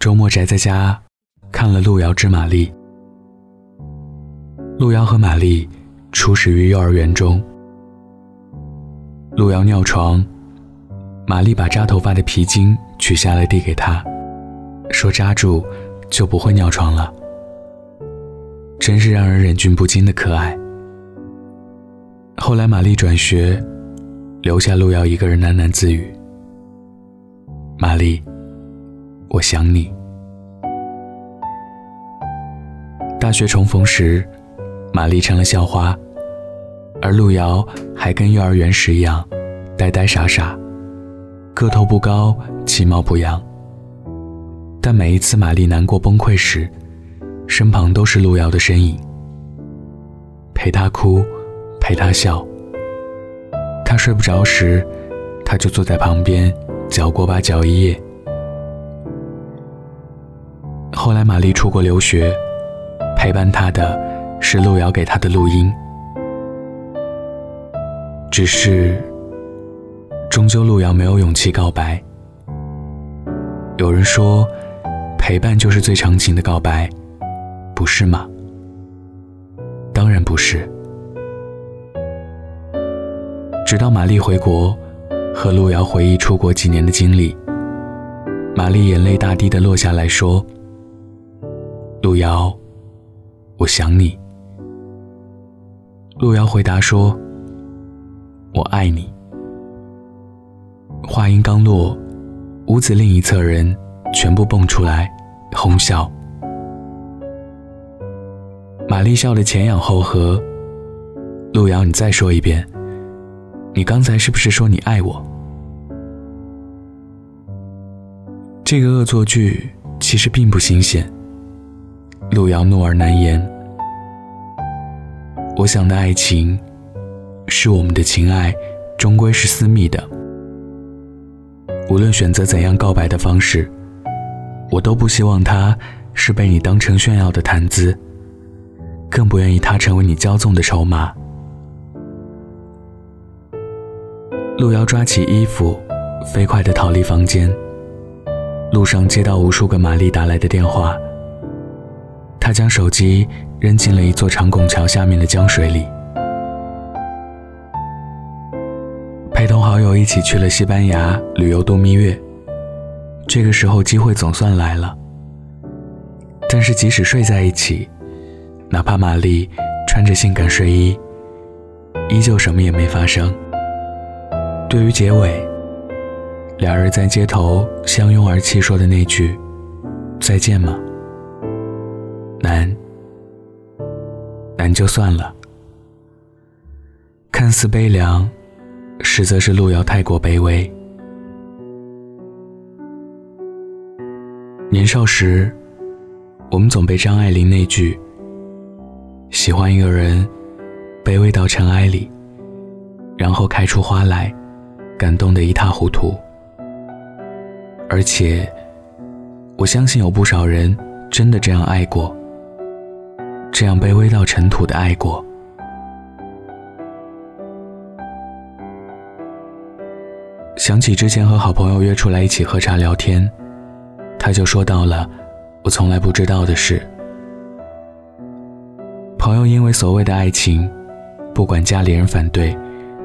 周末宅在家，看了《路遥知马力》。路遥和玛丽初识于幼儿园中。路遥尿床，玛丽把扎头发的皮筋取下来递给他，说：“扎住，就不会尿床了。”真是让人忍俊不禁的可爱。后来玛丽转学，留下路遥一个人喃喃自语：“玛丽，我想你。”大学重逢时，玛丽成了校花，而路遥还跟幼儿园时一样，呆呆傻傻，个头不高，其貌不扬。但每一次玛丽难过崩溃时，身旁都是路遥的身影，陪他哭，陪他笑。他睡不着时，他就坐在旁边嚼锅巴嚼一夜。后来玛丽出国留学，陪伴她的是路遥给她的录音。只是，终究路遥没有勇气告白。有人说，陪伴就是最长情的告白。不是吗？当然不是。直到玛丽回国，和路遥回忆出国几年的经历，玛丽眼泪大滴的落下来说：“路遥，我想你。”路遥回答说：“我爱你。”话音刚落，屋子另一侧人全部蹦出来，哄笑。玛丽笑得前仰后合。路遥，你再说一遍，你刚才是不是说你爱我？这个恶作剧其实并不新鲜。路遥怒而难言。我想的爱情，是我们的情爱，终归是私密的。无论选择怎样告白的方式，我都不希望它是被你当成炫耀的谈资。更不愿意他成为你骄纵的筹码。路遥抓起衣服，飞快地逃离房间。路上接到无数个玛丽打来的电话，他将手机扔进了一座长拱桥下面的江水里。陪同好友一起去了西班牙旅游度蜜月，这个时候机会总算来了。但是即使睡在一起。哪怕玛丽穿着性感睡衣，依旧什么也没发生。对于结尾，俩人在街头相拥而泣说的那句“再见吗？”难，难就算了。看似悲凉，实则是路遥太过卑微。年少时，我们总被张爱玲那句。喜欢一个人，卑微到尘埃里，然后开出花来，感动得一塌糊涂。而且，我相信有不少人真的这样爱过，这样卑微到尘土的爱过。想起之前和好朋友约出来一起喝茶聊天，他就说到了我从来不知道的事。朋友因为所谓的爱情，不管家里人反对，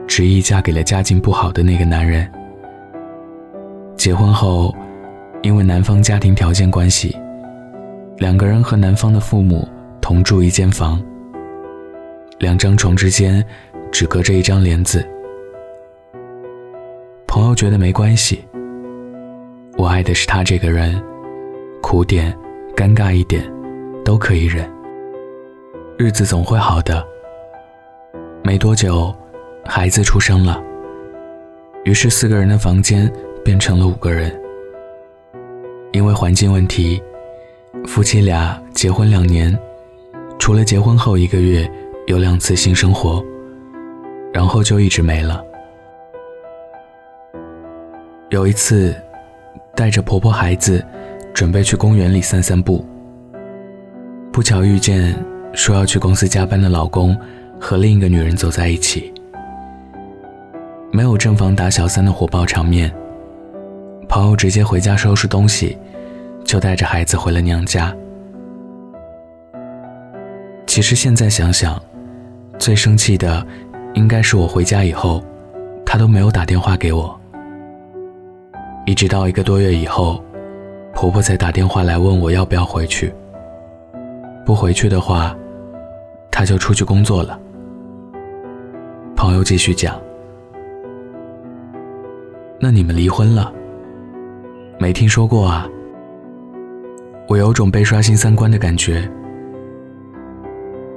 执意嫁给了家境不好的那个男人。结婚后，因为男方家庭条件关系，两个人和男方的父母同住一间房，两张床之间只隔着一张帘子。朋友觉得没关系，我爱的是他这个人，苦点、尴尬一点，都可以忍。日子总会好的。没多久，孩子出生了。于是四个人的房间变成了五个人。因为环境问题，夫妻俩结婚两年，除了结婚后一个月有两次性生活，然后就一直没了。有一次，带着婆婆孩子，准备去公园里散散步，不巧遇见。说要去公司加班的老公和另一个女人走在一起，没有正房打小三的火爆场面。朋友直接回家收拾东西，就带着孩子回了娘家。其实现在想想，最生气的应该是我回家以后，她都没有打电话给我。一直到一个多月以后，婆婆才打电话来问我要不要回去。不回去的话，她就出去工作了。朋友继续讲：“那你们离婚了？没听说过啊。”我有种被刷新三观的感觉。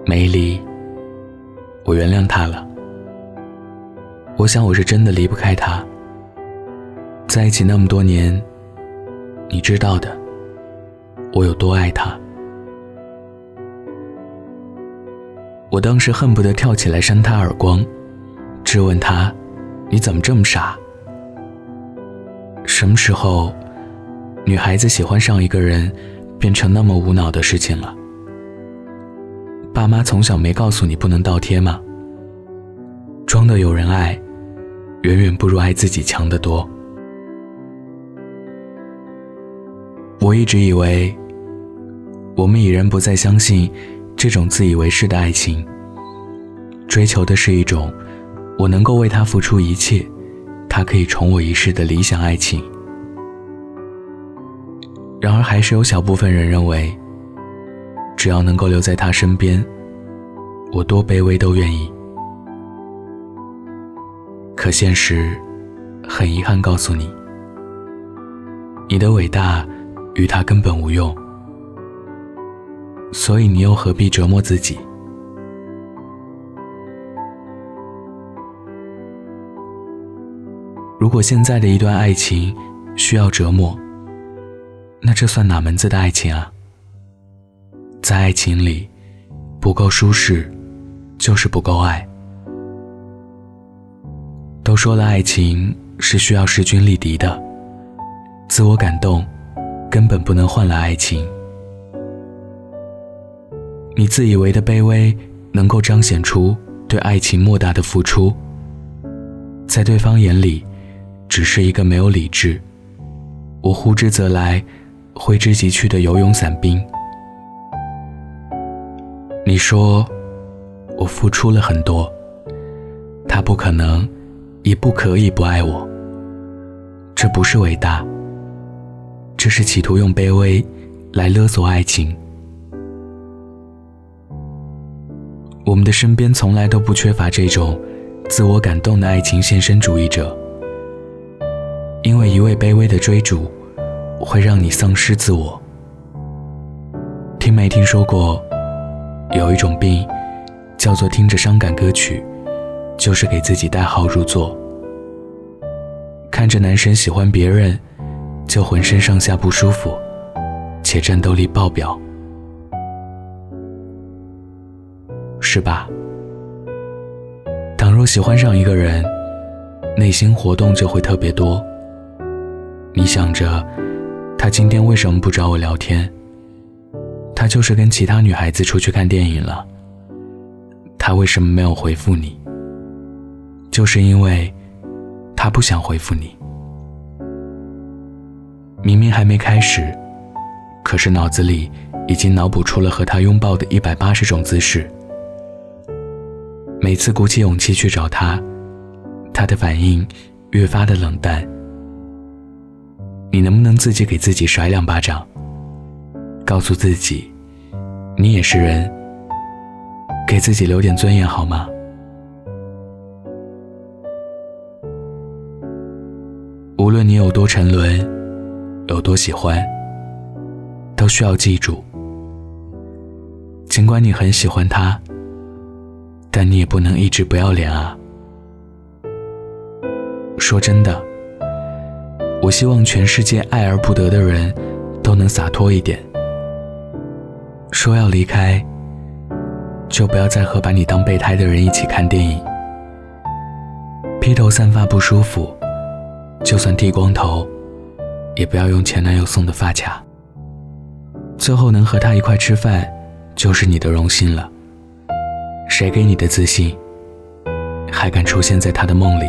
没离，我原谅他了。我想我是真的离不开他。在一起那么多年，你知道的，我有多爱他。我当时恨不得跳起来扇他耳光，质问他：“你怎么这么傻？什么时候，女孩子喜欢上一个人，变成那么无脑的事情了？爸妈从小没告诉你不能倒贴吗？装的有人爱，远远不如爱自己强得多。”我一直以为，我们已然不再相信这种自以为是的爱情，追求的是一种我能够为他付出一切，他可以宠我一世的理想爱情。然而，还是有小部分人认为，只要能够留在他身边，我多卑微都愿意。可现实，很遗憾告诉你，你的伟大。与他根本无用，所以你又何必折磨自己？如果现在的一段爱情需要折磨，那这算哪门子的爱情啊？在爱情里，不够舒适，就是不够爱。都说了，爱情是需要势均力敌的，自我感动。根本不能换来爱情。你自以为的卑微，能够彰显出对爱情莫大的付出，在对方眼里，只是一个没有理智、我呼之则来、挥之即去的游泳伞兵。你说我付出了很多，他不可能，也不可以不爱我。这不是伟大。这是企图用卑微来勒索爱情。我们的身边从来都不缺乏这种自我感动的爱情献身主义者，因为一味卑微的追逐会让你丧失自我。听没听说过，有一种病叫做听着伤感歌曲，就是给自己代号入座，看着男神喜欢别人。就浑身上下不舒服，且战斗力爆表，是吧？倘若喜欢上一个人，内心活动就会特别多。你想着，他今天为什么不找我聊天？他就是跟其他女孩子出去看电影了。他为什么没有回复你？就是因为，他不想回复你。明明还没开始，可是脑子里已经脑补出了和他拥抱的一百八十种姿势。每次鼓起勇气去找他，他的反应越发的冷淡。你能不能自己给自己甩两巴掌，告诉自己，你也是人，给自己留点尊严好吗？无论你有多沉沦。有多喜欢，都需要记住。尽管你很喜欢他，但你也不能一直不要脸啊！说真的，我希望全世界爱而不得的人都能洒脱一点。说要离开，就不要再和把你当备胎的人一起看电影。披头散发不舒服，就算剃光头。也不要用前男友送的发卡。最后能和他一块吃饭，就是你的荣幸了。谁给你的自信，还敢出现在他的梦里？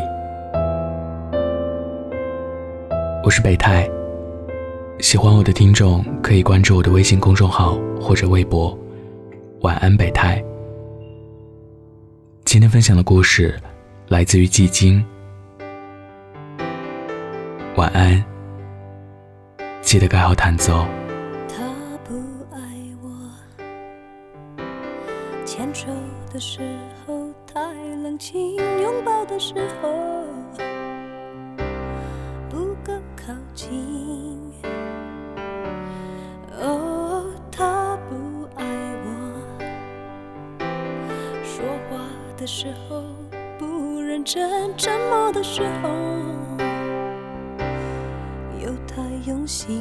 我是备胎，喜欢我的听众可以关注我的微信公众号或者微博。晚安北太。今天分享的故事来自于寂静晚安。记得盖好毯子哦他不爱我。牵手的时候太冷清拥抱的时候说话的时候不认真沉默的时候又太用心